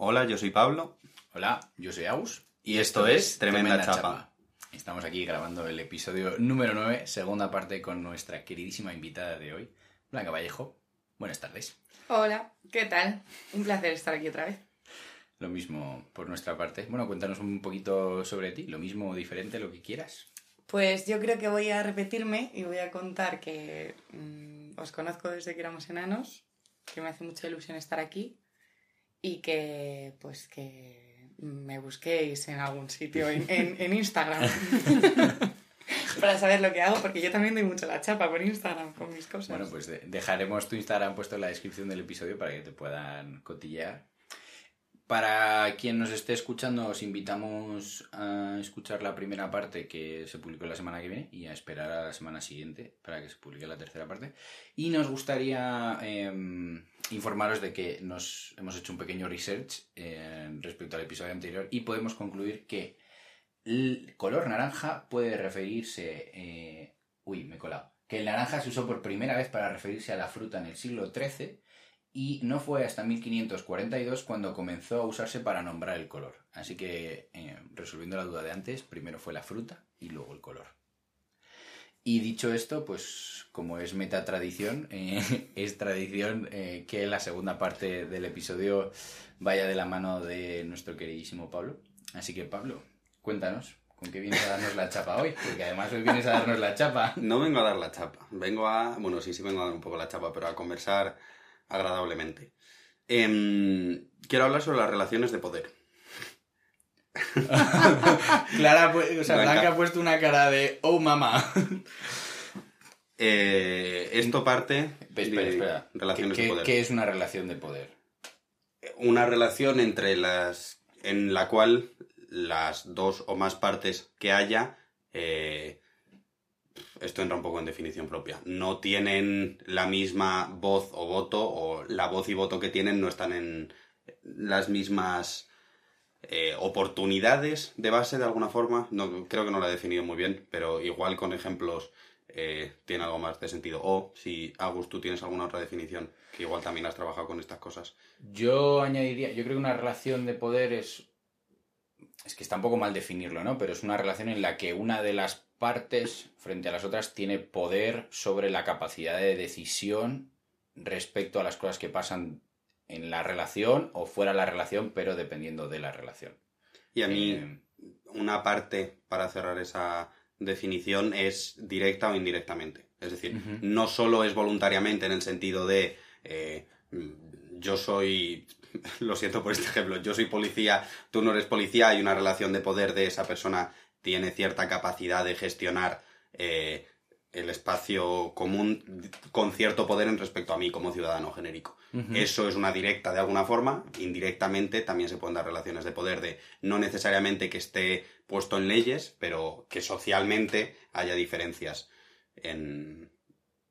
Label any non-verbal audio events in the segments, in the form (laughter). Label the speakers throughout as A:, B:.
A: Hola, yo soy Pablo.
B: Hola, yo soy Aus.
A: Y esto es Tremenda Chapa.
B: Estamos aquí grabando el episodio número 9, segunda parte con nuestra queridísima invitada de hoy, Blanca Vallejo. Buenas tardes.
C: Hola, ¿qué tal? Un placer estar aquí otra vez.
B: Lo mismo por nuestra parte. Bueno, cuéntanos un poquito sobre ti, lo mismo o diferente, lo que quieras.
C: Pues yo creo que voy a repetirme y voy a contar que mm, os conozco desde que éramos enanos, que me hace mucha ilusión estar aquí y que pues que me busquéis en algún sitio en, en- en Instagram (laughs) para saber lo que hago, porque yo también doy mucho la chapa por Instagram con mis cosas.
B: Bueno, pues de- dejaremos tu Instagram puesto en la descripción del episodio para que te puedan cotillear. Para quien nos esté escuchando, os invitamos a escuchar la primera parte que se publicó la semana que viene y a esperar a la semana siguiente para que se publique la tercera parte. Y nos gustaría eh, informaros de que nos hemos hecho un pequeño research eh, respecto al episodio anterior y podemos concluir que el color naranja puede referirse... eh, uy, me he colado. Que el naranja se usó por primera vez para referirse a la fruta en el siglo XIII y no fue hasta 1542 cuando comenzó a usarse para nombrar el color. Así que, eh, resolviendo la duda de antes, primero fue la fruta y luego el color. Y dicho esto, pues como es metatradición, (laughs) eh, es tradición eh, que la segunda parte del episodio vaya de la mano de nuestro queridísimo Pablo. Así que Pablo, cuéntanos, ¿con qué vienes a darnos la chapa hoy? Porque además hoy vienes a darnos la chapa. (laughs)
A: No vengo a dar la chapa, vengo a... Bueno, sí, sí vengo a dar un poco la chapa, pero a conversar agradablemente. Em, quiero hablar sobre las relaciones de poder. (laughs)
B: Clara, pu- o sea,
A: Blanca.
B: Blanca ha puesto una cara de oh mamá. (laughs)
A: Eh, esto parte
B: Espera,
A: de
B: espera.
A: relaciones
B: ¿Qué,
A: de poder.
B: qué es una relación de poder?
A: Una relación entre las... en la cual las dos o más partes que haya... eh, esto entra un poco en definición propia. No tienen la misma voz o voto, o la voz y voto que tienen no están en las mismas eh, oportunidades de base de alguna forma. No, creo que no la he definido muy bien, pero igual con ejemplos eh, tiene algo más de sentido. O si, Agus, tú tienes alguna otra definición, que igual también has trabajado con estas cosas.
B: Yo añadiría, yo creo que una relación de poder es. Es que está un poco mal definirlo, ¿no? Pero es una relación en la que una de las partes frente a las otras tiene poder sobre la capacidad de decisión respecto a las cosas que pasan en la relación o fuera de la relación, pero dependiendo de la relación.
A: Y a mí,
B: Eh,
A: una parte para cerrar esa definición es directa o indirectamente. Es decir, no solo es voluntariamente en el sentido de eh, yo soy, (laughs) lo siento por este ejemplo, yo soy policía, tú no eres policía, hay una relación de poder de esa persona tiene cierta capacidad de gestionar eh, el espacio común con cierto poder en respecto a mí como ciudadano genérico. Eso es una directa de alguna forma. Indirectamente también se pueden dar relaciones de poder de no necesariamente que esté puesto en leyes, pero que socialmente haya diferencias en,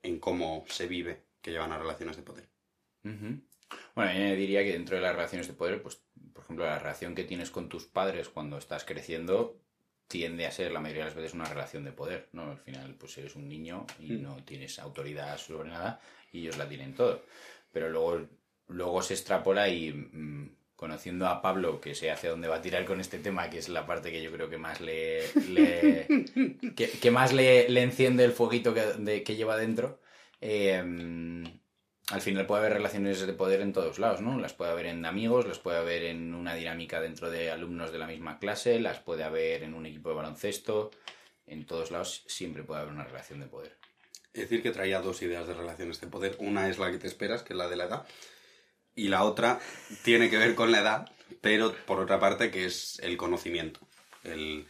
A: en cómo se vive que llevan a relaciones de poder.
B: Bueno, yo diría que dentro de las relaciones de poder, pues, por ejemplo, la relación que tienes con tus padres cuando estás creciendo tiende a ser la mayoría de las veces una relación de poder, ¿no? Al final, pues eres un niño y
A: Mm.
B: no tienes autoridad sobre nada y ellos la tienen todo. Pero luego, luego se extrapola y mm, conociendo a Pablo, que sé hacia dónde va a tirar con este tema, que es la parte que yo creo que más le, le- (laughs) que, que más le, le enciende el fueguito que, de- que lleva dentro, eh, al final puede haber relaciones de poder en todos lados, ¿no? Las puede haber en amigos, las puede haber en una dinámica dentro de alumnos de la misma clase, las puede haber en un equipo de baloncesto, en todos lados siempre puede haber una relación de poder.
A: Es decir, que traía dos ideas de relaciones de poder. Una es la que te esperas, que es la de la edad. Y la otra tiene que ver con la edad, pero por otra parte que es el conocimiento. El,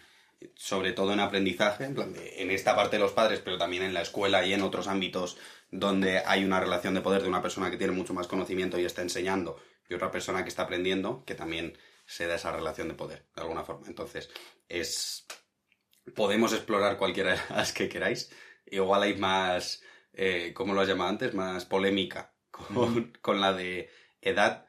A: sobre todo en aprendizaje, en, plan de- en esta parte de los padres, pero también en la escuela y en otros ámbitos donde hay una relación de poder de una persona que tiene mucho más conocimiento y está enseñando y otra persona que está aprendiendo, que también se da esa relación de poder, de alguna forma. Entonces, es... Podemos explorar cualquiera de las que queráis. Igual hay más, eh, ¿cómo lo has llamado antes? Más polémica con, con la de edad,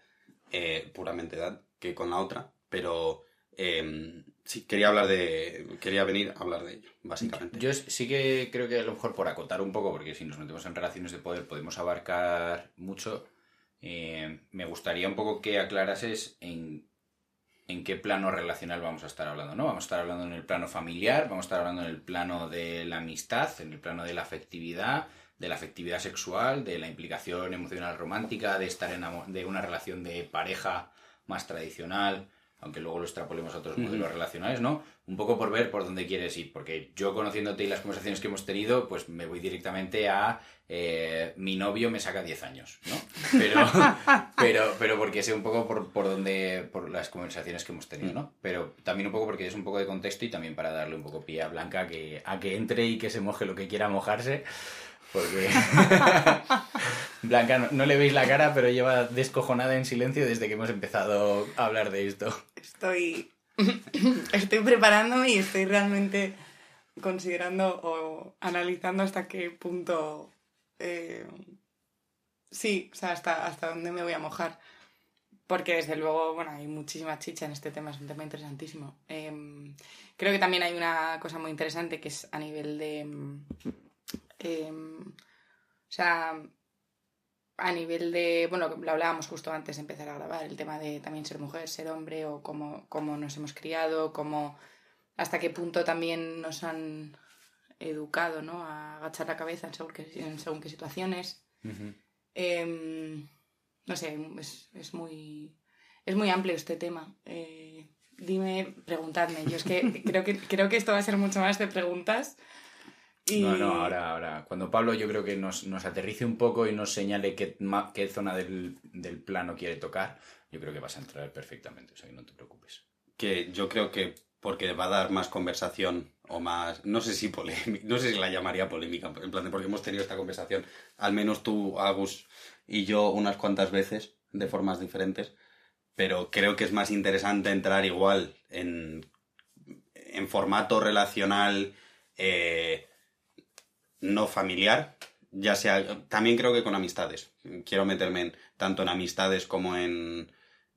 A: eh, puramente edad, que con la otra. Pero eh, sí, quería hablar de. Quería venir a hablar de ello, básicamente.
B: Yo sí que creo que a lo mejor por acotar un poco, porque si nos metemos en relaciones de poder podemos abarcar mucho, Eh, me gustaría un poco que aclarases en, en qué plano relacional vamos a estar hablando, ¿no? Vamos a estar hablando en el plano familiar, vamos a estar hablando en el plano de la amistad, en el plano de la afectividad, de la afectividad sexual, de la implicación emocional romántica, de estar en de una relación de pareja más tradicional, aunque luego lo extrapolemos a otros modelos relacionales, ¿no? Un poco por ver por dónde quieres ir, porque yo conociéndote y las conversaciones que hemos tenido, pues me voy directamente a eh, mi novio me saca 10 años, ¿no? Pero, (laughs) pero, pero porque sé un poco por, por dónde, por las conversaciones que hemos tenido, ¿no? Pero también un poco porque es un poco de contexto y también para darle un poco pie a Blanca que, a que entre y que se moje lo que quiera mojarse. Porque (laughs) Blanca no, le veis la cara, pero lleva descojonada en silencio desde que hemos empezado a hablar de esto.
C: Estoy, (coughs) estoy preparándome y estoy realmente considerando o analizando hasta qué punto... Eh, sí, o sea, hasta, hasta dónde me voy a mojar. Porque desde luego, bueno, hay muchísima chicha en este tema, es un tema interesantísimo. Em, creo que también hay una cosa muy interesante que es a nivel de Em, o sea, a nivel de, bueno, lo hablábamos justo antes de empezar a grabar, el tema de también ser mujer, ser hombre o cómo, cómo nos hemos criado, cómo, hasta qué punto también nos han educado, ¿no? A agachar la cabeza en según qué, en según qué situaciones. Em, no sé, es, es, muy, es muy amplio este tema. Eh, dime, preguntadme. Yo es que (laughs) creo, que creo que esto va a ser mucho más de preguntas
B: no, no, ahora, ahora. Cuando Pablo yo creo que nos, nos aterrice un poco y nos señale qué, qué zona del, del, plano quiere tocar, yo creo que vas a entrar perfectamente, o sea que no te preocupes.
A: Que yo creo que porque va a dar más conversación o más, no sé si polémica, no sé si la llamaría polémica, en plan de porque hemos tenido esta conversación, al menos tú, Agus y yo unas cuantas veces, de formas diferentes, pero creo que es más interesante entrar igual en, en formato relacional, eh, no familiar, ya sea, también creo que con amistades. Quiero meterme en, tanto en amistades como en,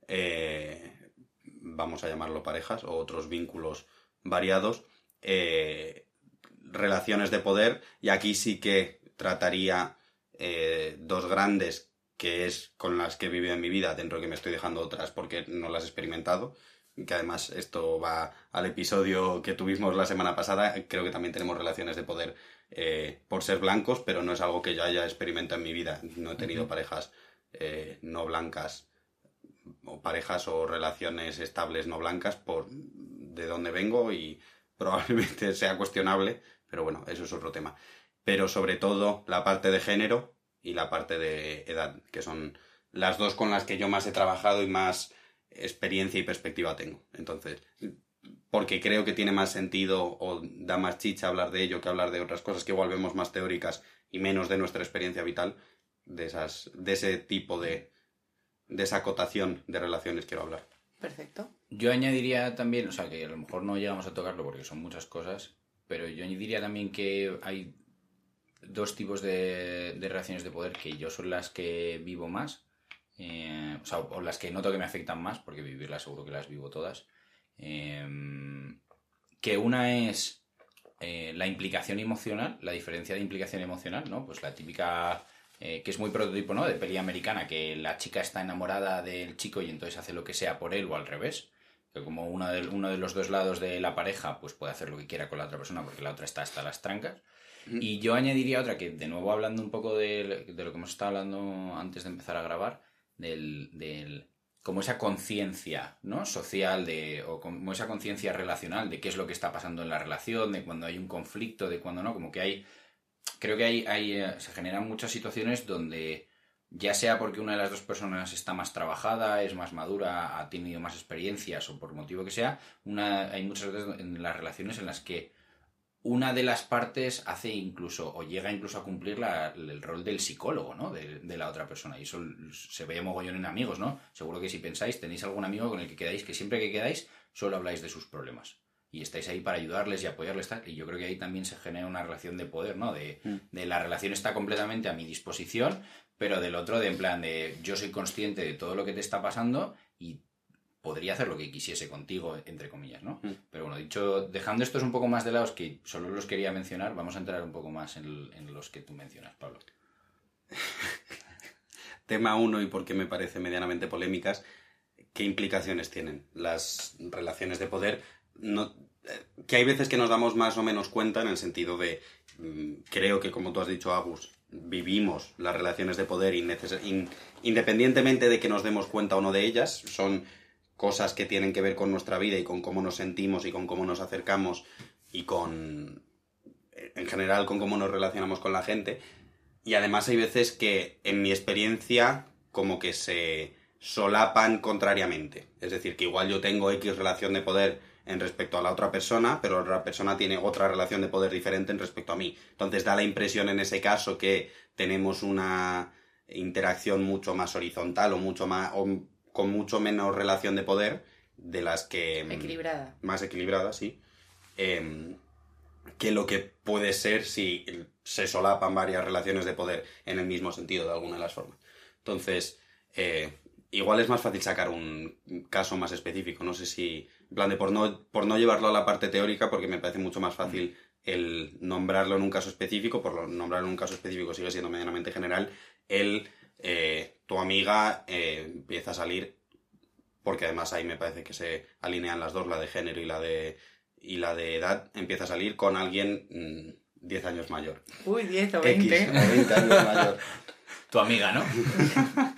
A: eh, vamos a llamarlo parejas o otros vínculos variados, eh, relaciones de poder y aquí sí que trataría eh, dos grandes que es con las que he vivido en mi vida, dentro de que me estoy dejando otras porque no las he experimentado, que además esto va al episodio que tuvimos la semana pasada, creo que también tenemos relaciones de poder eh, por ser blancos, pero no es algo que yo haya experimentado en mi vida. No he tenido parejas eh, no blancas o parejas o relaciones estables no blancas por de dónde vengo y (laughs) probablemente sea cuestionable, pero bueno, eso es otro tema. Pero sobre todo la parte de género y la parte de edad, que son las dos con las que yo más he trabajado y más experiencia y perspectiva tengo. Entonces, porque creo que tiene más sentido o da más chicha hablar de ello que hablar de otras cosas que igual vemos más teóricas y menos de nuestra experiencia vital, de, esas, de ese tipo de, de esa acotación de relaciones quiero hablar.
C: Perfecto.
B: Yo añadiría también, o sea, que a lo mejor no llegamos a tocarlo porque son muchas cosas, pero yo añadiría también que hay dos tipos de, de relaciones de poder que yo son las que vivo más, eh, o sea, o las que noto que me afectan más, porque vivirlas seguro que las vivo todas. Em, que una es eh, la implicación emocional, la diferencia de implicación emocional, ¿no? Pues la típica, eh, que es muy prototipo, ¿no? De peli americana, que la chica está enamorada del chico y entonces hace lo que sea por él o al revés. Que como uno de, uno de los dos lados de la pareja, pues puede hacer lo que quiera con la otra persona porque la otra está hasta las trancas. Y yo añadiría otra que, de nuevo, hablando un poco de, de, lo que hemos estado hablando antes de empezar a grabar, del, del como esa conciencia ¿no? social de, o como esa conciencia relacional de qué es lo que está pasando en la relación, de cuando hay un conflicto, de cuando no, como que hay, creo que hay, hay eh, se generan muchas situaciones donde ya sea porque una de las dos personas está más trabajada, es más madura, ha tenido más experiencias o por motivo que sea, una, hay muchas veces en las relaciones en las que una de las partes hace incluso, o llega incluso a cumplir el rol del psicólogo, ¿no? De, la otra persona. Y eso se ve mogollón en amigos, ¿no? Seguro que si pensáis, tenéis algún amigo con el que quedáis, que siempre que quedáis, solo habláis de sus problemas. Y estáis ahí para ayudarles y apoyarles. Y yo creo que ahí también se genera una relación de poder, ¿no? De, mm. de la relación está completamente a mi disposición, pero del otro, de en plan de yo soy consciente de todo lo que te está pasando y podría hacer lo que quisiese contigo, entre comillas, ¿no? Mm. Pero bueno, dicho, dejando estos un poco más de lado, que solo los quería mencionar, vamos a entrar un poco más en, los que tú mencionas, Pablo. (laughs)
A: tema uno y porque me parece medianamente polémicas, ¿qué implicaciones tienen las relaciones de poder? No, eh, que hay veces que nos damos más o menos cuenta en el sentido de, mm, creo que como tú has dicho, Agus, vivimos las relaciones de poder independientemente de que nos demos cuenta o no de ellas, son cosas que tienen que ver con nuestra vida y con cómo nos sentimos y con cómo nos acercamos y con, en general, con cómo nos relacionamos con la gente. Y además hay veces que, en mi experiencia, como que se solapan contrariamente. Es decir, que igual yo tengo X relación de poder en respecto a la otra persona, pero la otra persona tiene otra relación de poder diferente en respecto a mí. Entonces da la impresión en ese caso que tenemos una interacción mucho más horizontal o mucho más con mucho menos relación de poder de las que...
C: Mm, equilibrada.
A: Más equilibrada, sí. Em, que lo que puede ser si se solapan varias relaciones de poder en el mismo sentido de alguna de las formas. Entonces, eh, igual es más fácil sacar un caso más específico. No sé si, en plan de por no, por no llevarlo a la parte teórica, porque me parece mucho más fácil el nombrarlo en un caso específico, por nombrarlo en un caso específico sigue siendo medianamente general, el eh, tu amiga eh, empieza a salir, porque además ahí me parece que se alinean las dos, la de género y la de, y la de edad, empieza a salir con alguien 10 mm, años mayor.
C: Uy, 10 o 20.
A: X, o 20 años mayor. (laughs)
B: Tu amiga, ¿no? (laughs)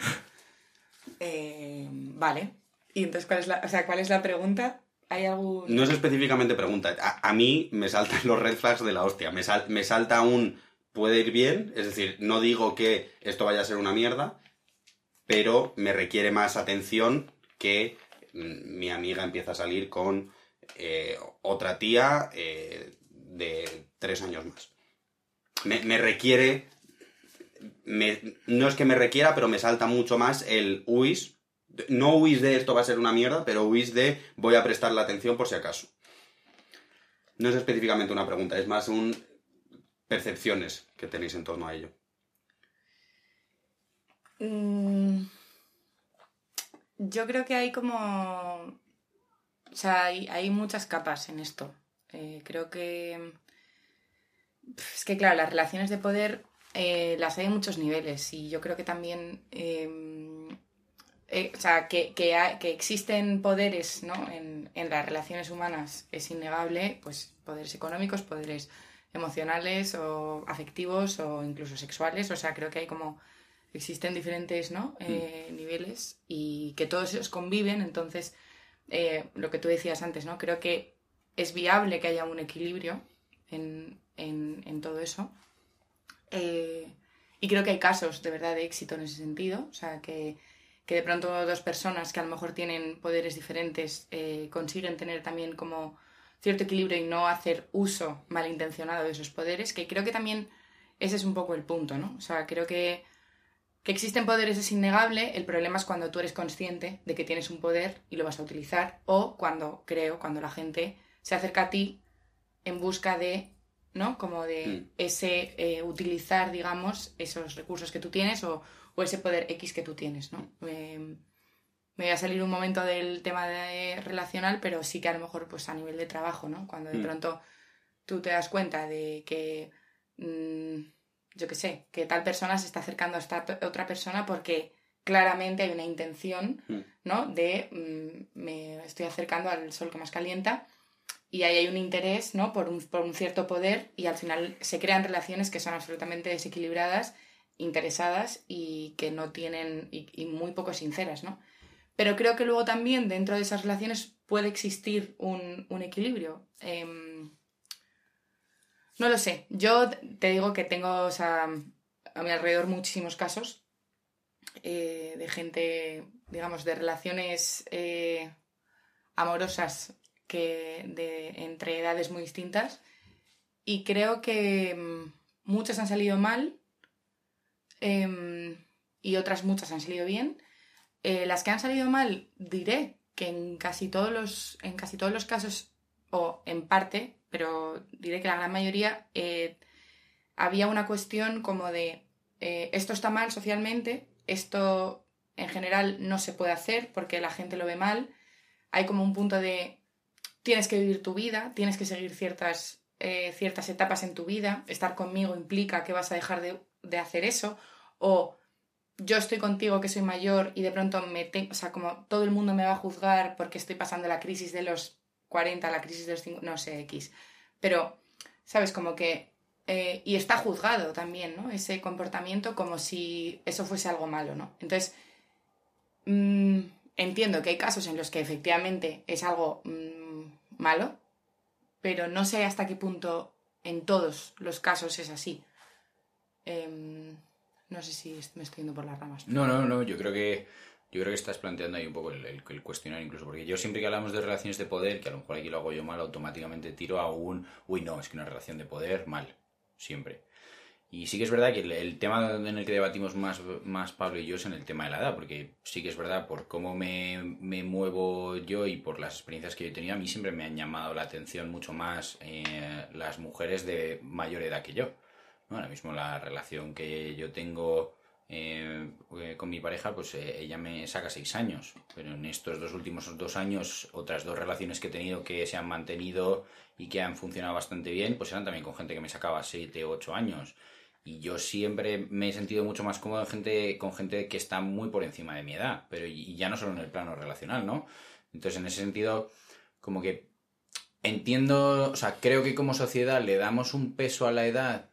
C: eh, vale. Y entonces, ¿cuál es la, o sea, ¿cuál es la pregunta? ¿Hay algún...?
A: No es específicamente pregunta. A, mí me saltan (laughs) los red flags de la hostia. Me, me salta un puede ir bien, es decir, no digo que esto vaya a ser una mierda, pero me requiere más atención que mm, mi amiga empieza a salir con eh, otra tía eh, de tres años más. Me, requiere, no es que me requiera, pero me salta mucho más el huís, no huís de esto va a ser una mierda, pero huís de voy a prestar la atención por si acaso. No es específicamente una pregunta, es más un percepciones que tenéis en torno a ello.
C: Mm, yo creo que hay como... O sea, hay, muchas capas en esto. Eh, creo que... Es que, claro, las relaciones de poder eh, las hay en muchos niveles y yo creo que también... Em, eh, o sea, que, existen poderes ¿no? en, en, las relaciones humanas es innegable, pues poderes económicos, poderes emocionales o afectivos o incluso sexuales. O sea, creo que hay como existen diferentes ¿no? Mm. Eh, niveles y que todos ellos conviven. Entonces, eh, lo que tú decías antes, ¿no? Creo que es viable que haya un equilibrio en, todo eso. Eh, y creo que hay casos de verdad de éxito en ese sentido. O sea, que, que de pronto dos personas que a lo mejor tienen poderes diferentes consiguen tener también como cierto equilibrio y no hacer uso malintencionado de esos poderes, que creo que también ese es un poco el punto, ¿no? O sea, creo que, que existen poderes es innegable, el problema es cuando tú eres consciente de que tienes un poder y lo vas a utilizar, o cuando, creo, cuando la gente se acerca a ti en busca de, ¿no? Como de mm. ese, eh, utilizar, digamos, esos recursos que tú tienes o, o, ese poder X que tú tienes, ¿no? Eh, me voy a salir un momento del tema de relacional, pero sí que a lo mejor pues a nivel de trabajo, ¿no? Cuando de mm. pronto tú te das cuenta de que, mm, yo qué sé, que tal persona se está acercando a esta otra persona porque claramente hay una intención, mm. ¿no? De me estoy acercando al sol que más calienta y ahí hay un interés, ¿no? Por un, por un cierto poder y al final se crean relaciones que son absolutamente desequilibradas, interesadas y que no tienen, y, y muy poco sinceras, ¿no? Pero creo que luego también dentro de esas relaciones puede existir un, equilibrio. Em, no lo sé. Yo te digo que tengo a mi alrededor muchísimos casos eh, de gente, digamos, de relaciones eh, amorosas que de, entre edades muy distintas. Y creo que em, muchas han salido mal em, y otras muchas han salido bien. Eh, las que han salido mal, diré que en casi todos los, en casi todos los casos, o en parte, pero diré que la gran mayoría, eh, había una cuestión como de eh, esto está mal socialmente, esto en general no se puede hacer porque la gente lo ve mal. Hay como un punto de tienes que vivir tu vida, tienes que seguir ciertas, ciertas etapas en tu vida, estar conmigo implica que vas a dejar de, hacer eso, o yo estoy contigo que soy mayor y de pronto me tengo, o sea, como todo el mundo me va a juzgar porque estoy pasando la crisis de los 40, la crisis de los 50, no sé, X. Pero, ¿sabes? Como que... eh, y está juzgado también, ¿no? Ese comportamiento como si eso fuese algo malo, ¿no? Entonces, mm, entiendo que hay casos en los que efectivamente es algo mm, malo, pero no sé hasta qué punto en todos los casos es así. Em, no sé si me estoy yendo por las ramas.
B: No, no, no, yo creo que yo creo que estás planteando ahí un poco el, el, el cuestionar incluso, porque yo siempre que hablamos de relaciones de poder, que a lo mejor aquí lo hago yo mal, automáticamente tiro a un, uy, no, es que una relación de poder, mal, siempre. Y sí que es verdad que el, tema en el que debatimos más, más Pablo y yo es en el tema de la edad, porque sí que es verdad, por cómo me, me muevo yo y por las experiencias que yo he tenido, a mí siempre me han llamado la atención mucho más eh, las mujeres de mayor edad que yo. Ahora mismo la relación que yo tengo eh, eh, con mi pareja, pues eh, ella me saca seis años, pero en estos dos últimos dos años, otras dos relaciones que he tenido que se han mantenido y que han funcionado bastante bien, pues eran también con gente que me sacaba siete ocho años. Y yo siempre me he sentido mucho más cómodo en gente, con gente que está muy por encima de mi edad, pero y ya no solo en el plano relacional, ¿no? Entonces, en ese sentido, como que entiendo, o sea, creo que como sociedad le damos un peso a la edad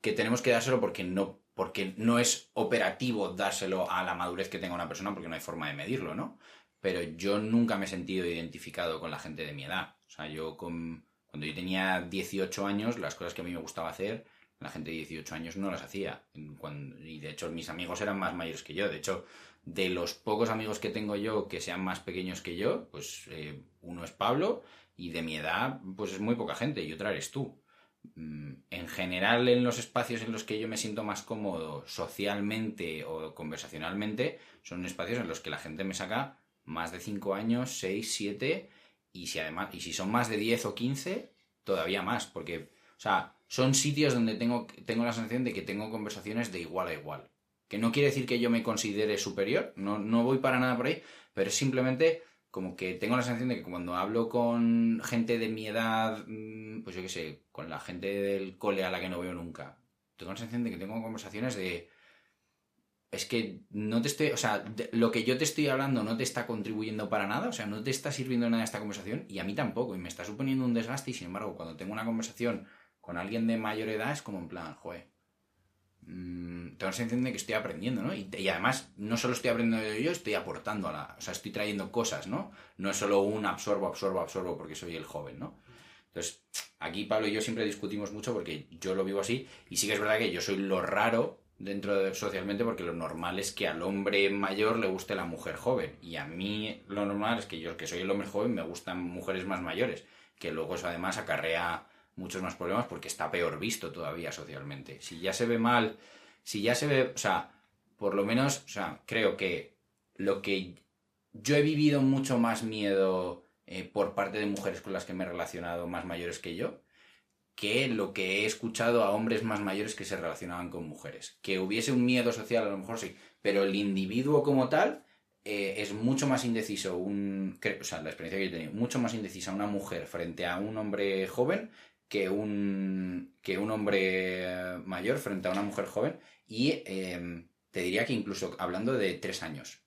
B: que tenemos que dárselo porque no, porque no es operativo dárselo a la madurez que tenga una persona porque no hay forma de medirlo, ¿no? Pero yo nunca me he sentido identificado con la gente de mi edad. O sea, yo cuando yo tenía 18 años, las cosas que a mí me gustaba hacer, la gente de 18 años no las hacía. Y de hecho mis amigos eran más mayores que yo. De hecho, de los pocos amigos que tengo yo que sean más pequeños que yo, pues eh, uno es Pablo y de mi edad, pues es muy poca gente y otra eres tú. Mm, En general, en los espacios en los que yo me siento más cómodo socialmente o conversacionalmente, son espacios en los que la gente me saca más de 5 años, 6, 7, y si además, y si son más de 10 o 15, todavía más, porque, o sea, son sitios donde tengo, tengo la sensación de que tengo conversaciones de igual a igual. Que no quiere decir que yo me considere superior, no, no voy para nada por ahí, pero es simplemente como que tengo la sensación de que cuando hablo con gente de mi edad, mm, pues yo qué sé, con la gente del cole a la que no veo nunca, tengo la sensación de que tengo conversaciones de... Es que no te estoy, o sea, lo que yo te estoy hablando no te está contribuyendo para nada, o sea, no te está sirviendo nada esta conversación y a mí tampoco, y me está suponiendo un desgaste y sin embargo cuando tengo una conversación con alguien de mayor edad es como en plan, joder, mm, tengo la que estoy aprendiendo, ¿no? Y, y además no solo estoy aprendiendo yo, estoy aportando a la, o sea, estoy trayendo cosas, ¿no? No es solo un absorbo, absorbo, absorbo porque soy el joven, ¿no? Entonces, aquí Pablo y yo siempre discutimos mucho porque yo lo vivo así y sí que es verdad que yo soy lo raro dentro de socialmente porque lo normal es que al hombre mayor le guste la mujer joven y a mí lo normal es que yo que soy el hombre joven me gustan mujeres más mayores que luego eso además acarrea muchos más problemas porque está peor visto todavía socialmente si ya se ve mal si ya se ve o sea por lo menos o sea creo que lo que yo he vivido mucho más miedo eh, por parte de mujeres con las que me he relacionado más mayores que yo que lo que he escuchado a hombres más mayores que se relacionaban con mujeres. Que hubiese un miedo social, a lo mejor sí, pero el individuo como tal eh, es mucho más indeciso, un, o sea, la experiencia que yo he tenido, mucho más indecisa una mujer frente a un hombre joven que un, que un hombre mayor frente a una mujer joven y eh, te diría que incluso hablando de tres años,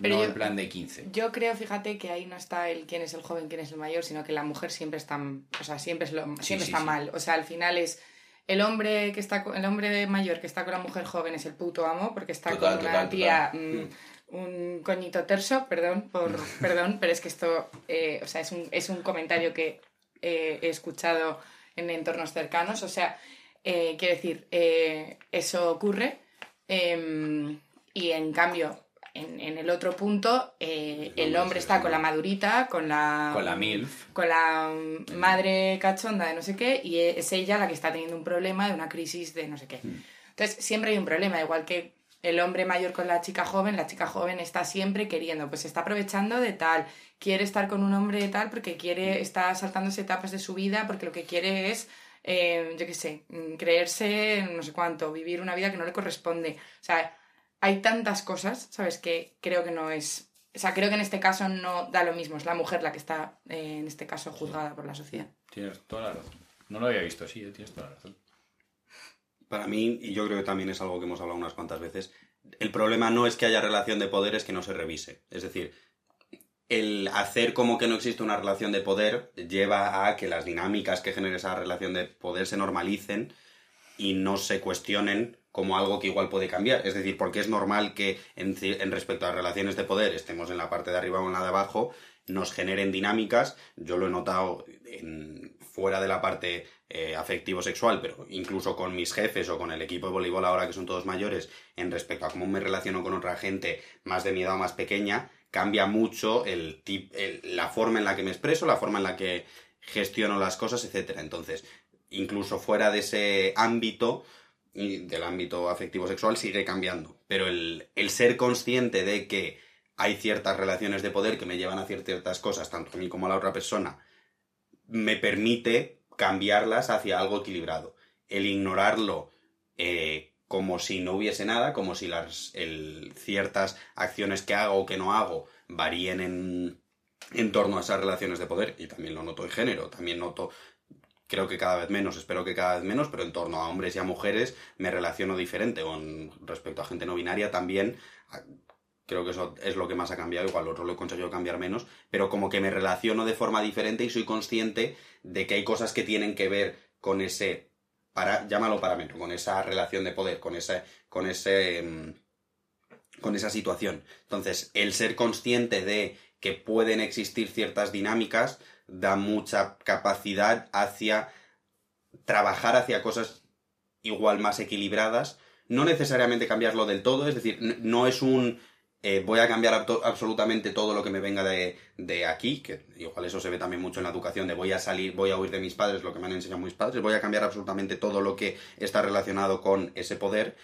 C: Pero
B: no
C: yo-
B: en plan de 15.
C: Yo creo, fíjate, que ahí no está el quién es el joven, quién es el mayor, sino que la mujer siempre está, o sea, siempre, es lo, siempre
B: sí,
C: está
B: sí.
C: mal. O sea, al final es el hombre que está el hombre mayor que está con la mujer joven es el puto amo porque está
B: Total,
C: con una
B: total,
C: tía
B: total.
C: mm, un coñito terso, perdón por (laughs) perdón, pero es que esto, eh, o sea, es un, es un comentario que eh, he escuchado en entornos cercanos. O sea, eh, quiero decir, eh, eso ocurre. em, y en cambio, en, en el otro punto, eh, el hombre está con la madurita, con la.
B: Con la MILF.
C: con la mm, madre cachonda de no sé qué, y es ella la que está teniendo un problema de una crisis de no sé qué. Entonces, siempre hay un problema, igual que el hombre mayor con la chica joven, la chica joven está siempre queriendo, pues se está aprovechando de tal, quiere estar con un hombre de tal porque quiere, está saltándose etapas de su vida, porque lo que quiere es, eh, yo qué sé, mm, creerse no sé cuánto, vivir una vida que no le corresponde. O sea, hay tantas cosas, ¿sabes? Que creo que no es... O sea, creo que en este caso no da lo mismo, es la mujer la que está, eh, en este caso, juzgada por la sociedad.
B: Tienes toda la razón. No lo había visto así, eh, tienes toda la razón.
A: Para mí, y yo creo que también es algo que hemos hablado unas cuantas veces, el problema no es que haya relación de poder, es que no se revise. Es decir, el hacer como que no existe una relación de poder lleva a que las dinámicas que genera esa relación de poder se normalicen y no se cuestionen como algo que igual puede cambiar. Es decir, porque es normal que en, en, respecto a relaciones de poder estemos en la parte de arriba o en la de abajo, nos generen dinámicas. Yo lo he notado en, fuera de la parte eh, afectivo-sexual, pero incluso con mis jefes o con el equipo de voleibol ahora que son todos mayores, en respecto a cómo me relaciono con otra gente más de mi edad o más pequeña, cambia mucho el, tip, la forma en la que me expreso, la forma en la que gestiono las cosas, etcétera. Entonces, incluso fuera de ese ámbito, del ámbito afectivo sexual, sigue cambiando. Pero el, el ser consciente de que hay ciertas relaciones de poder que me llevan a hacer ciertas cosas, tanto a mí como a la otra persona, me permite cambiarlas hacia algo equilibrado. El ignorarlo eh, como si no hubiese nada, como si las ciertas acciones que hago o que no hago varíen en, en torno a esas relaciones de poder, y también lo noto en género, también noto creo que cada vez menos, espero que cada vez menos, pero en torno a hombres y a mujeres me relaciono diferente. Con respecto a gente no binaria también, creo que eso es lo que más ha cambiado, igual otro lo he conseguido cambiar menos, pero como que me relaciono de forma diferente y soy consciente de que hay cosas que tienen que ver con ese, para, llámalo parámetro, con esa relación de poder, con ese, con ese, mm, con esa situación. Entonces, el ser consciente de que pueden existir ciertas dinámicas da mucha capacidad hacia trabajar hacia cosas igual más equilibradas. No necesariamente cambiarlo del todo, es decir, no es un eh, voy a cambiar absolutamente todo lo que me venga de, de, aquí, que igual eso se ve también mucho en la educación, de voy a salir, voy a huir de mis padres, lo que me han enseñado mis padres, voy a cambiar absolutamente todo lo que está relacionado con ese poder,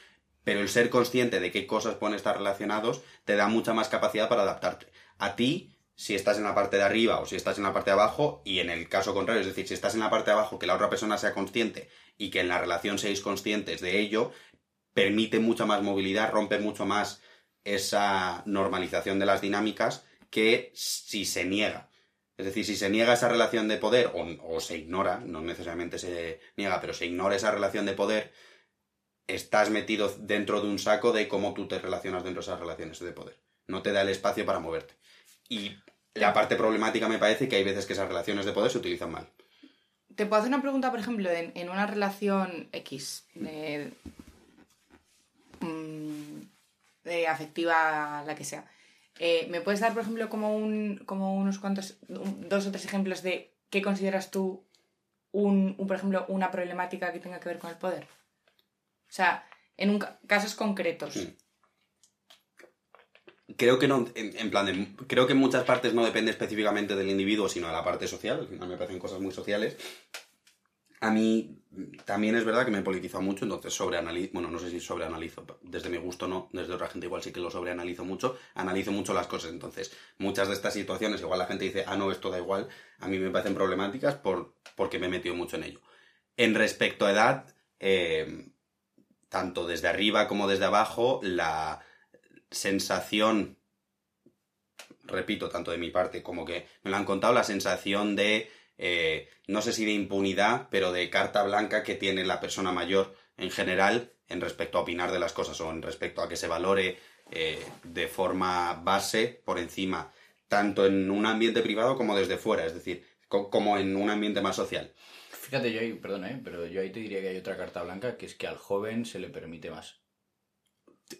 A: pero el ser consciente de qué cosas pueden estar relacionados te da mucha más capacidad para adaptarte. A ti si estás en la parte de arriba o si estás en la parte de abajo y en el caso contrario, es decir, si estás en la parte de abajo, que la otra persona sea consciente y que en la relación seáis conscientes de ello, permite mucha más movilidad, rompe mucho más esa normalización de las dinámicas que si se niega. Es decir, si se niega esa relación de poder o, se ignora, no necesariamente se niega, pero se ignora esa relación de poder, estás metido dentro de un saco de cómo tú te relacionas dentro de esas relaciones de poder. No te da el espacio para moverte. Y la parte problemática me parece que hay veces que esas relaciones de poder se utilizan mal.
C: Te puedo hacer una pregunta, por ejemplo, en, una relación X, mm, de, afectiva, la que sea. Eh, ¿Me puedes dar, por ejemplo, como, un, como unos cuantos, dos o tres ejemplos de qué consideras tú, un, por ejemplo, una problemática que tenga que ver con el poder? O sea, en un, casos concretos.
A: Mm creo que no, en, plan, creo que en muchas partes no depende específicamente del individuo, sino de la parte social, al final me parecen cosas muy sociales. A mí también es verdad que me he politizado mucho, entonces sobreanalizo, bueno, no sé si sobreanalizo, desde mi gusto no, desde otra gente igual sí que lo sobreanalizo mucho, analizo mucho las cosas, entonces muchas de estas situaciones, igual la gente dice, ah, no, esto da igual, a mí me parecen problemáticas por, porque me he metido mucho en ello. En respecto a edad, eh, tanto desde arriba como desde abajo, la, sensación, repito, tanto de mi parte como que me lo han contado, la sensación de, eh, no sé si de impunidad, pero de carta blanca que tiene la persona mayor en general en respecto a opinar de las cosas o en respecto a que se valore eh, de forma base por encima, tanto en un ambiente privado como desde fuera, es decir, como en un ambiente más social.
B: Fíjate, yo ahí, perdona, ¿eh? pero yo ahí te diría que hay otra carta blanca, que es que al joven se le permite más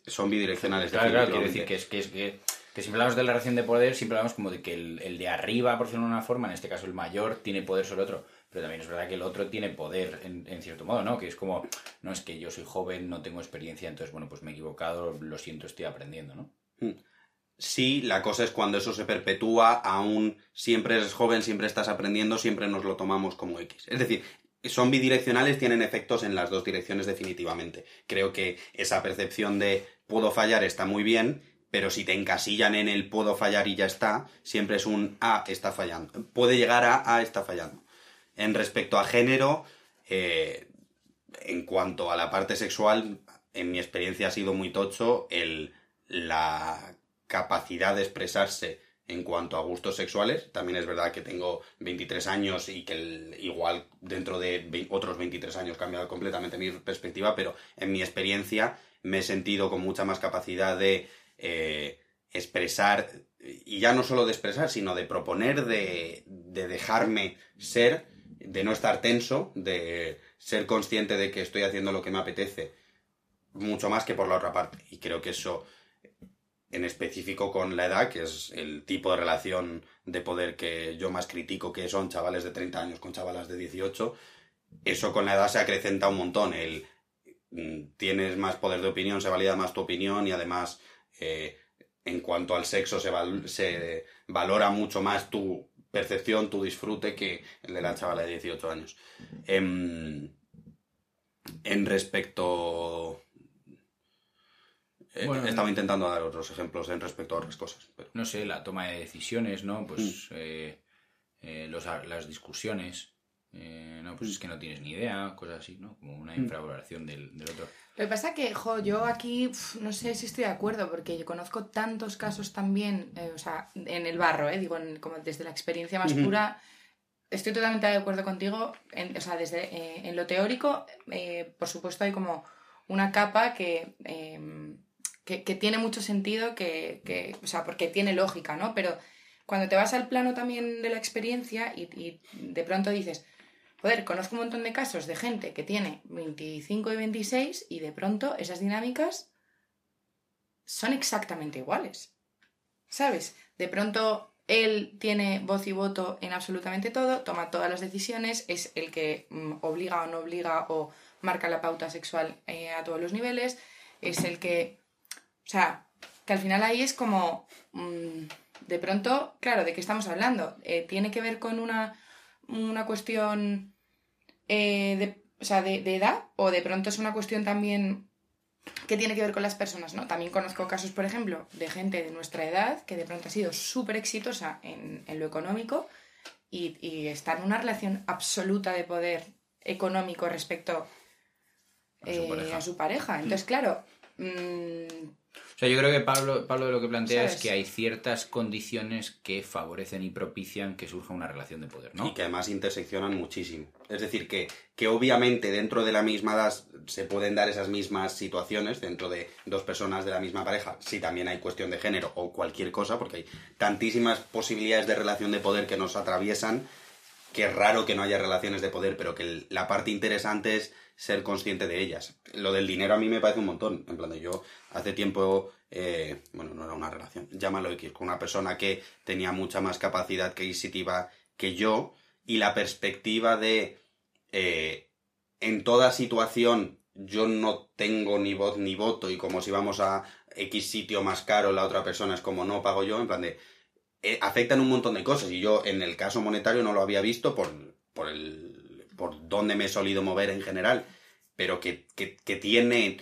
A: son bidireccionales.
B: Claro, claro, quiero decir que es que, es que, que siempre hablamos de la relación de poder, siempre hablamos como de que el, de arriba, por decirlo de una forma, en este caso el mayor, tiene poder sobre el otro. Pero también es verdad que el otro tiene poder en, cierto modo, ¿no? Que es como, no es que yo soy joven, no tengo experiencia, entonces, bueno, pues me he equivocado, lo siento, estoy aprendiendo, ¿no?
A: Hmm. Sí, la cosa es cuando eso se perpetúa, aún siempre eres joven, siempre estás aprendiendo, siempre nos lo tomamos como X. Es decir, son bidireccionales, tienen efectos en las dos direcciones definitivamente. Creo que esa percepción de puedo fallar está muy bien, pero si te encasillan en el puedo fallar y ya está, siempre es un A está fallando. Puede llegar a A está fallando. En respecto a género, eh, en cuanto a la parte sexual, en mi experiencia ha sido muy tocho el, la capacidad de expresarse en cuanto a gustos sexuales. También es verdad que tengo 23 años y que igual dentro de otros 23 años cambia completamente mi perspectiva, pero en mi experiencia me he sentido con mucha más capacidad de eh, expresar, y ya no solo de expresar, sino de proponer, de, de dejarme ser, de no estar tenso, de ser consciente de que estoy haciendo lo que me apetece, mucho más que por la otra parte. Y creo que eso en específico con la edad, que es el tipo de relación de poder que yo más critico, que son chavales de 30 años con chavalas de 18, eso con la edad se acrecenta un montón. El mm, tienes más poder de opinión, se valida más tu opinión y además eh, en cuanto al sexo se, val- se valora mucho más tu percepción, tu disfrute que el de la chavala de 18 años. Em, en respecto... eh,
B: Bueno,
A: estaba intentando dar otros ejemplos en respecto a otras cosas. Pero...
B: no sé, la toma de decisiones, ¿no? Pues eh, eh, los, las discusiones. Eh, no, pues es que no tienes ni idea, cosas así, ¿no? Como una infravaloración del, del otro.
C: Lo que pasa que, jo, yo aquí uf, no sé si estoy de acuerdo, porque yo conozco tantos casos también, eh, o sea, en el barro, eh, digo, en- como desde la experiencia más pura, estoy totalmente de acuerdo contigo, en, o sea, desde eh, en lo teórico, eh, por supuesto hay como una capa que, eh, que, que tiene mucho sentido, que, que, o sea, porque tiene lógica, ¿no? Pero cuando te vas al plano también de la experiencia y, y de pronto dices, Joder, conozco un montón de casos de gente que tiene 25 y 26 y de pronto esas dinámicas son exactamente iguales. ¿Sabes? De pronto él tiene voz y voto en absolutamente todo, toma todas las decisiones, es el que mm, obliga o no obliga o marca la pauta sexual eh, a todos los niveles, es el que... O sea, que al final ahí es como... mm, de pronto, claro, ¿de qué estamos hablando? Eh, tiene que ver con una una cuestión eh, de, o sea, de, de edad o de pronto es una cuestión también que tiene que ver con las personas, ¿no? También conozco casos, por ejemplo, de gente de nuestra edad que de pronto ha sido súper exitosa en, en lo económico y, y está en una relación absoluta de poder económico respecto
B: A su
C: eh,
B: pareja.
C: a su pareja. Entonces, claro, mm,
B: O sea, yo creo que Pablo, Pablo lo que plantea es que hay ciertas condiciones que favorecen y propician que surja una relación de poder, ¿no?
A: Y que además interseccionan muchísimo. Es decir, que, que obviamente dentro de la misma edad se pueden dar esas mismas situaciones, dentro de dos personas de la misma pareja, si también hay cuestión de género o cualquier cosa, porque hay tantísimas posibilidades de relación de poder que nos atraviesan, que es raro que no haya relaciones de poder, pero que la parte interesante es ser consciente de ellas. Lo del dinero a mí me parece un montón. En plan de yo hace tiempo, eh, bueno, no era una relación, llámalo X, con una persona que tenía mucha más capacidad adquisitiva que yo y la perspectiva de eh, en toda situación yo no tengo ni voz ni voto y como si vamos a X sitio más caro la otra persona es como no pago yo, en plan de eh, afectan un montón de cosas y yo en el caso monetario no lo había visto por, por el por dónde me he solido mover en general, pero que, que, tiene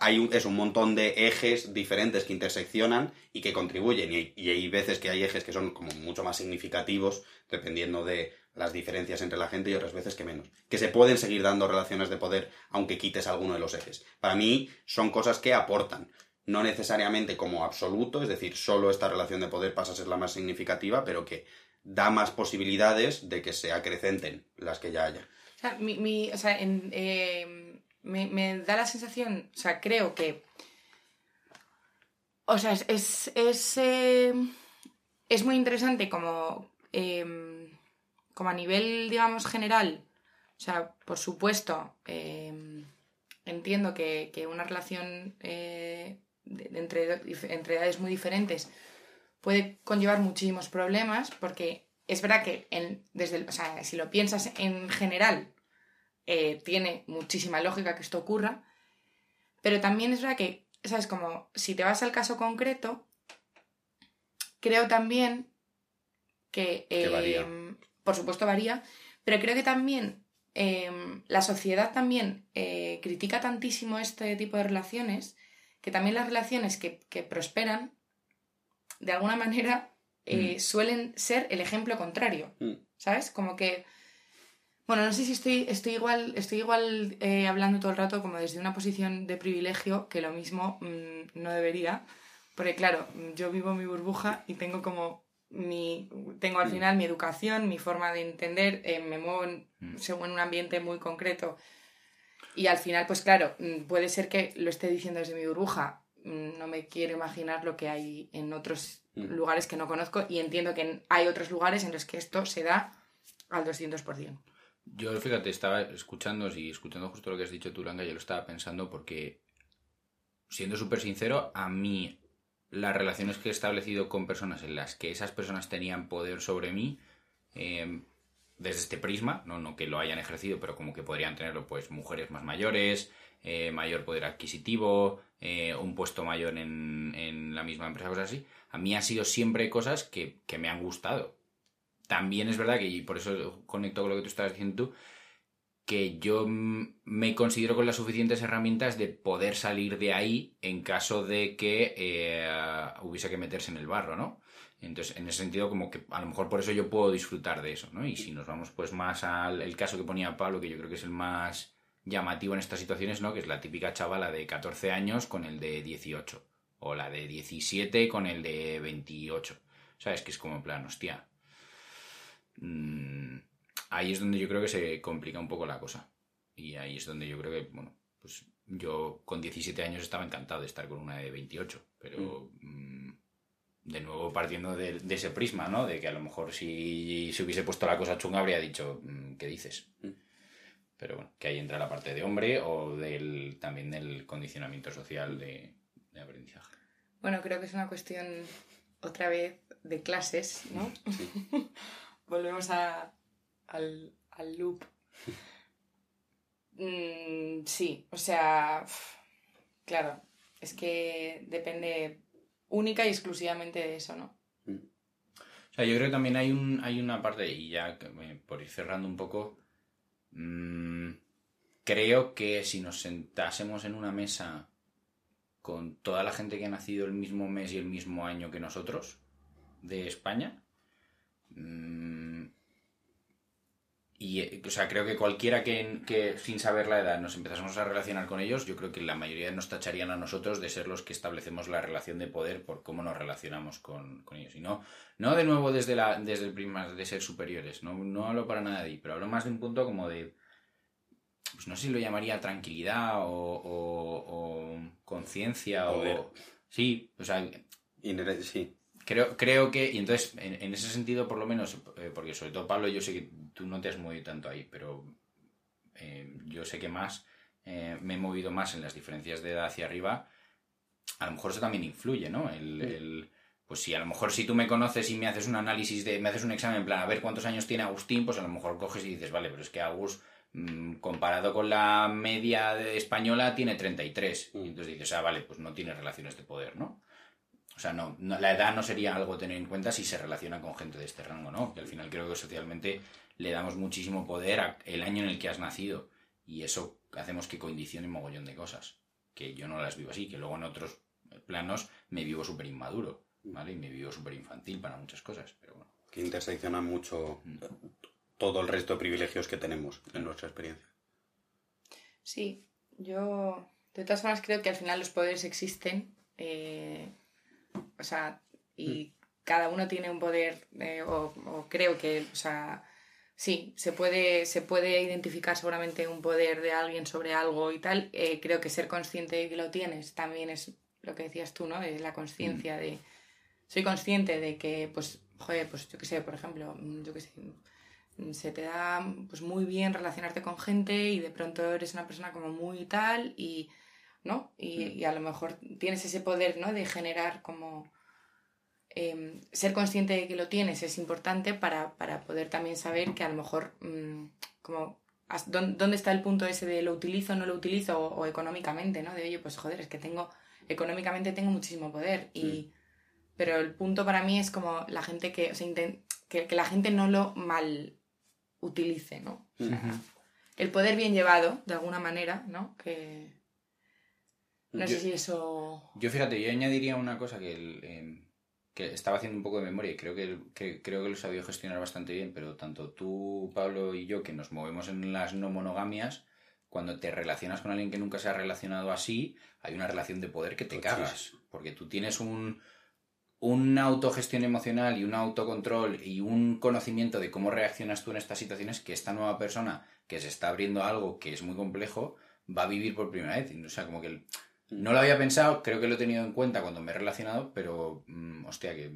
A: hay un, es un montón de ejes diferentes que interseccionan y que contribuyen y, y hay veces que hay ejes que son como mucho más significativos dependiendo de las diferencias entre la gente y otras veces que menos. Que se pueden seguir dando relaciones de poder aunque quites alguno de los ejes. Para mí son cosas que aportan, no necesariamente como absoluto, es decir, solo esta relación de poder pasa a ser la más significativa, pero que da más posibilidades de que se acrecenten las que ya haya.
C: O sea, mi, mi- o sea, eh, me, me da la sensación, o sea, creo que. O sea, es. Es, es, es muy interesante como. eh, como a nivel, digamos, general. O sea, por supuesto, entiendo que, que una relación eh, de entre, entre edades muy diferentes puede conllevar muchísimos problemas porque es verdad que en, desde el- o sea, si lo piensas en general eh, tiene muchísima lógica que esto ocurra pero también es verdad que sabes como si te vas al caso concreto creo también que,
A: Que
C: eh,
A: varía.
C: por supuesto varía pero creo que también eh, la sociedad también critica tantísimo este tipo de relaciones que también las relaciones que, que prosperan de alguna manera eh, suelen ser el ejemplo contrario,
A: Mm.
C: ¿sabes? Como que, bueno, no sé si estoy, estoy igual, estoy igual eh, hablando todo el rato como desde una posición de privilegio, que lo mismo mm, no debería, porque claro, yo vivo mi burbuja y tengo como mi, tengo al
A: Mm.
C: final mi educación, mi forma de entender, eh, me muevo en-
B: Mm.
C: según un ambiente muy concreto. Y al final, pues claro, mm, puede ser que lo esté diciendo desde mi burbuja. Mm, No me quiero imaginar lo que hay en otros
A: Mm.
C: lugares que no conozco y entiendo que hay otros lugares en los que esto se da al 200%.
B: Yo, fíjate, estaba escuchando y escuchando justo lo que has dicho tú, Langa, yo lo estaba pensando porque, siendo súper sincero, a mí las relaciones que he establecido con personas en las que esas personas tenían poder sobre mí, eh, desde este prisma, no, no que lo hayan ejercido, pero como que podrían tenerlo, pues, mujeres más mayores, eh, mayor poder adquisitivo, eh, un puesto mayor en, en la misma empresa, cosas así, a mí han sido siempre cosas que, que me han gustado. También es verdad que, y por eso conecto con lo que tú estabas diciendo tú, que yo me considero con las suficientes herramientas de poder salir de ahí en caso de que eh, hubiese que meterse en el barro, ¿no? Entonces, en ese sentido, como que a lo mejor por eso yo puedo disfrutar de eso, ¿no? Y si nos vamos pues más al el caso que ponía Pablo, que yo creo que es el más llamativo en estas situaciones, ¿no? Que es la típica chavala de 14 años con el de 18. O la de 17 con el de 28. ¿Sabes? Que es como en plan, hostia. mm, ahí es donde yo creo que se complica un poco la cosa. Y ahí es donde yo creo que, bueno, pues yo con 17 años estaba encantado de estar con una de 28. Pero, mm, de nuevo partiendo de, de ese prisma, ¿no? De que a lo mejor si se hubiese puesto la cosa chunga habría dicho, mm, ¿qué dices?
A: Mm.
B: Pero bueno, que ahí entra la parte de hombre o del también del condicionamiento social de, de aprendizaje.
C: Bueno, creo que es una cuestión otra vez de clases, ¿no? (laughs) Volvemos a, al, al loop. Mm, sí, o sea, claro, es que depende única y exclusivamente de eso, ¿no?
B: O sea, yo creo que también hay, un, hay una parte, y ya por ir cerrando un poco, mm, creo que si nos sentásemos en una mesa con toda la gente que ha nacido el mismo mes y el mismo año que nosotros, de España, mm, y, eh, o sea, creo que cualquiera que, que sin saber la edad nos empezásemos a relacionar con ellos, yo creo que la mayoría nos tacharían a nosotros de ser los que establecemos la relación de poder por cómo nos relacionamos con, con ellos. Y no, no de nuevo desde, la, desde el prisma de ser superiores, no, no hablo para nada de ahí, pero hablo más de un punto como de, pues no sé si lo llamaría tranquilidad o, o- o conciencia o... Sí, o sea,
A: sí.
B: Creo, creo que, y entonces, en, en ese sentido, por lo menos, eh, porque sobre todo Pablo, yo sé que tú no te has movido tanto ahí, pero eh, yo sé que más eh, me he movido más en las diferencias de edad hacia arriba. A lo mejor eso también influye, ¿no? El, el- pues si a lo mejor si tú me conoces y me haces un análisis de, me haces un examen en plan, a ver cuántos años tiene Agustín, pues a lo mejor coges y dices, vale, pero es que Agus, mm, comparado con la media de española, tiene 33. Y entonces dices, ah, vale, pues no tiene relaciones de poder, ¿no? O sea, no, no- la edad no sería algo a tener en cuenta si se relaciona con gente de este rango, ¿no? Que al final creo que socialmente le damos muchísimo poder al año en el que has nacido. Y eso hacemos que condicione un mogollón de cosas. Que yo no las vivo así, que luego en otros planos me vivo súper inmaduro, ¿vale? Y me vivo súper infantil para muchas cosas, pero bueno.
A: Que intersecciona mucho eh, todo el resto de privilegios que tenemos en nuestra experiencia.
C: Sí, yo de todas formas creo que al final los poderes existen, eh, o sea, y cada uno tiene un poder, eh, o, o creo que, o sea, sí, se puede, se puede identificar seguramente un poder de alguien sobre algo y tal. eh, creo que ser consciente de que lo tienes también es lo que decías tú, ¿no? De la conciencia de... Soy consciente de que, pues, joder, pues yo qué sé, por ejemplo, mm, yo qué sé, se te da pues muy bien relacionarte con gente y de pronto eres una persona como muy tal y no y, y a lo mejor tienes ese poder no de generar como em, ser consciente de que lo tienes es importante para, para poder también saber que a lo mejor mm, como dónde está el punto ese de lo utilizo no lo utilizo o, o económicamente no de oye pues joder es que tengo económicamente tengo muchísimo poder y pero el punto para mí es como la gente que o sea, que, que la gente no lo mal utilice, ¿no? O sea, el poder bien llevado, de alguna manera, ¿no? Que no sé
B: Yo-
C: si eso...
B: Yo fíjate, yo añadiría una cosa que, el, eh, que estaba haciendo un poco de memoria y creo que, que- creo que lo he sabido gestionar bastante bien, pero tanto tú, Pablo y yo, que nos movemos en las no monogamias, cuando te relacionas con alguien que nunca se ha relacionado así, hay una relación de poder que te
A: Muchísimo.
B: cagas. Porque tú tienes un, una autogestión emocional y un autocontrol y un conocimiento de cómo reaccionas tú en estas situaciones que esta nueva persona que se está abriendo a algo que es muy complejo va a vivir por primera vez. O sea, como que el- no lo había pensado, creo que lo he tenido en cuenta cuando me he relacionado, pero mm, hostia, que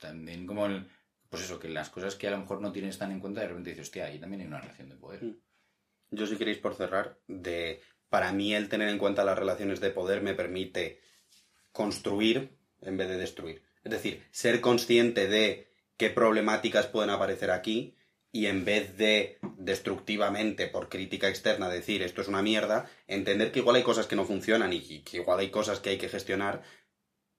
B: también como el, pues eso, que las cosas que a lo mejor no tienes tan en cuenta, de repente dices, hostia, ahí también hay una relación de poder.
A: Mm. Yo si queréis por cerrar, de para mí el tener en cuenta las relaciones de poder me permite construir en vez de destruir. Es decir, ser consciente de qué problemáticas pueden aparecer aquí y en vez de destructivamente por crítica externa decir esto es una mierda, entender que igual hay cosas que no funcionan y que igual hay cosas que hay que gestionar,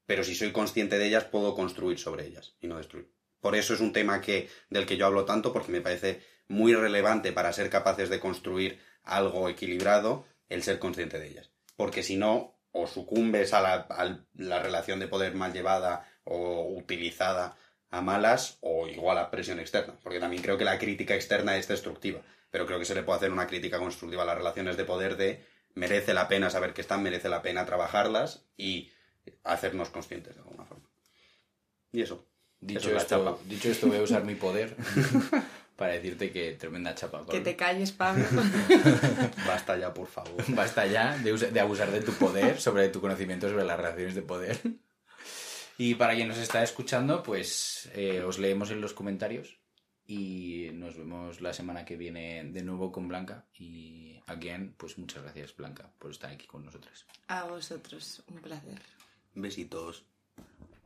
A: pero si soy consciente de ellas puedo construir sobre ellas y no destruir. Por eso es un tema que, del que yo hablo tanto, porque me parece muy relevante para ser capaces de construir algo equilibrado el ser consciente de ellas. Porque si no, o sucumbes a la, a la relación de poder mal llevada o utilizada a malas, o igual a presión externa. Porque también creo que la crítica externa es destructiva. Pero creo que se le puede hacer una crítica constructiva a las relaciones de poder de merece la pena saber que están, merece la pena trabajarlas y hacernos conscientes de alguna forma. Y eso.
B: Dicho,
A: Eso es la
B: esto, dicho esto, voy a usar mi poder (laughs) para decirte que tremenda chapa.
C: Que te calles, Pablo. (laughs)
A: Basta ya, por favor.
B: Basta ya de, de abusar de tu poder, sobre tu conocimiento sobre las relaciones de poder. Y para quien nos está escuchando, pues eh, os leemos en los comentarios y nos vemos la semana que viene de nuevo con Blanca. Y again, pues muchas gracias Blanca por estar aquí con nosotras.
C: A vosotros, un placer.
A: Besitos.